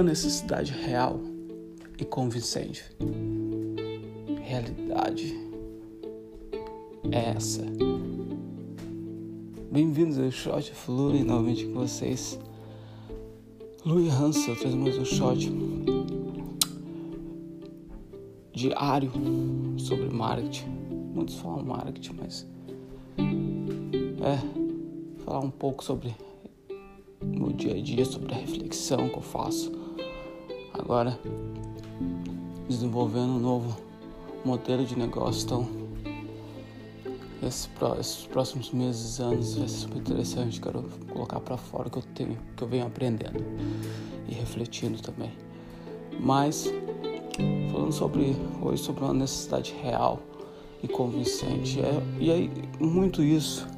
uma necessidade real e convincente. Realidade é essa. Bem-vindos ao Shot Flui, novamente com vocês. Louis Hansel traz mais um shot diário sobre marketing. Muitos falam marketing, mas é falar um pouco sobre no dia a dia sobre a reflexão que eu faço. Agora, desenvolvendo um novo modelo de negócio. Então, esses próximos meses, anos vai ser super interessante. Quero colocar para fora o que eu tenho, que eu venho aprendendo e refletindo também. Mas, falando sobre hoje sobre uma necessidade real e convincente, é, e aí muito isso.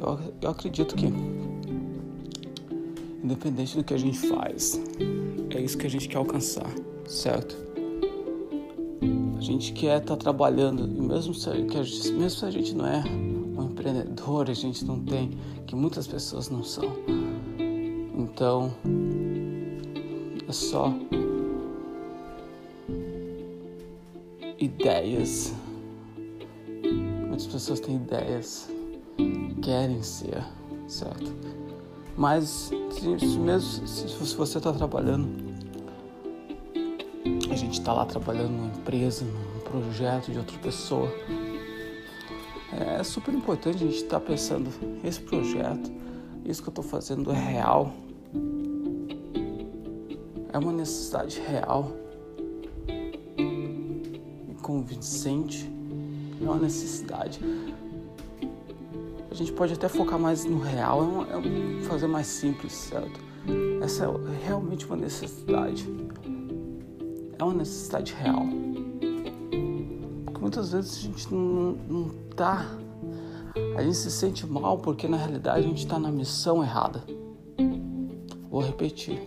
Eu, eu acredito que independente do que a gente faz, é isso que a gente quer alcançar, certo? A gente quer estar tá trabalhando, e mesmo se, a gente, mesmo se a gente não é um empreendedor, a gente não tem, que muitas pessoas não são. Então, é só ideias. Muitas pessoas têm ideias, querem ser, certo? Mas mesmo se você está trabalhando, a gente está lá trabalhando numa empresa, num projeto de outra pessoa, é super importante a gente estar tá pensando, esse projeto, isso que eu estou fazendo é real, é uma necessidade real? E convincente, é uma necessidade a gente pode até focar mais no real, é, é fazer mais simples, certo? Essa é realmente uma necessidade. É uma necessidade real. Porque muitas vezes a gente não, não tá. A gente se sente mal porque na realidade a gente está na missão errada. Vou repetir.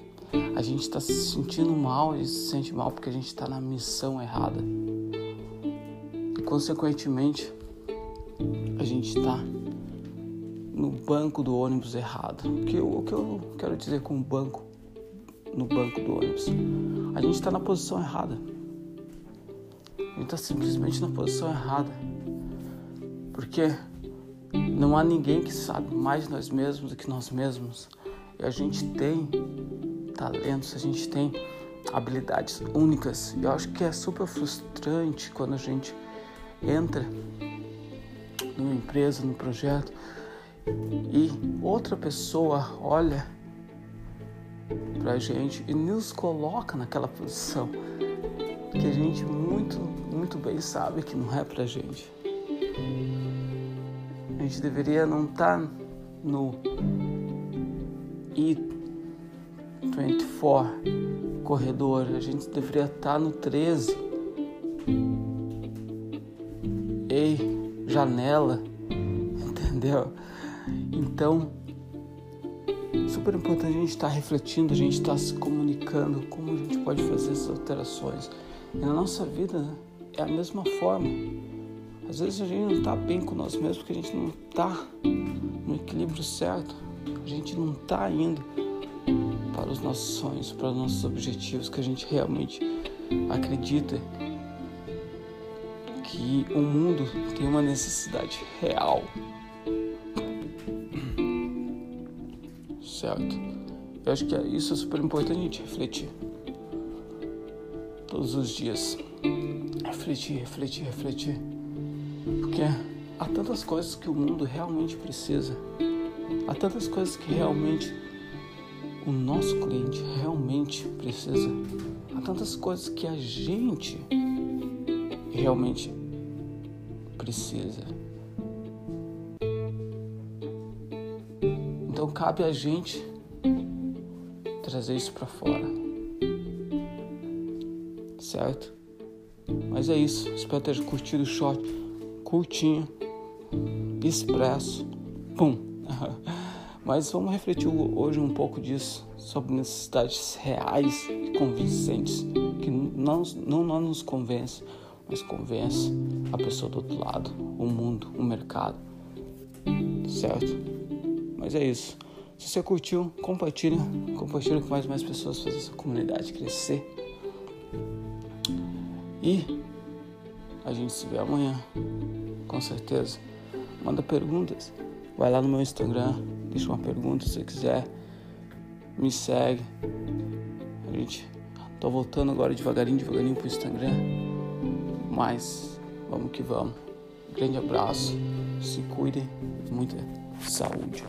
A gente está se sentindo mal e se sente mal porque a gente está na missão errada. E consequentemente a gente está no banco do ônibus errado. O que, eu, o que eu quero dizer com banco no banco do ônibus? A gente está na posição errada. A gente está simplesmente na posição errada. Porque não há ninguém que sabe mais nós mesmos do que nós mesmos. E a gente tem talentos, a gente tem habilidades únicas. E eu acho que é super frustrante quando a gente entra numa empresa, num projeto e outra pessoa olha pra gente e nos coloca naquela posição que a gente muito, muito bem sabe que não é pra gente. A gente deveria não estar tá no I-24 corredor, a gente deveria estar tá no 13. Ei, janela, entendeu? Então, super importante a gente estar tá refletindo, a gente estar tá se comunicando, como a gente pode fazer essas alterações. E na nossa vida é a mesma forma. Às vezes a gente não está bem com nós mesmos porque a gente não está no equilíbrio certo. A gente não está indo para os nossos sonhos, para os nossos objetivos que a gente realmente acredita que o mundo tem uma necessidade real certo? Eu acho que isso é super importante refletir. Todos os dias. Refletir, refletir, refletir. Porque há tantas coisas que o mundo realmente precisa. Há tantas coisas que realmente o nosso cliente realmente precisa. Há tantas coisas que a gente realmente precisa. Então cabe a gente trazer isso para fora. Certo? Mas é isso. Espero ter curtido o short curtinho, expresso, pum. Mas vamos refletir hoje um pouco disso, sobre necessidades reais e convincentes, que não, não, não nos convence, mas convence a pessoa do outro lado, o mundo, o mercado. Certo? Mas é isso. Se você curtiu, compartilha, compartilha com mais e mais pessoas, fazer essa comunidade crescer. E a gente se vê amanhã, com certeza. Manda perguntas. Vai lá no meu Instagram, deixa uma pergunta se você quiser. Me segue. A gente tô voltando agora devagarinho, devagarinho pro Instagram. Mas vamos que vamos. Grande abraço, se cuidem, muita saúde.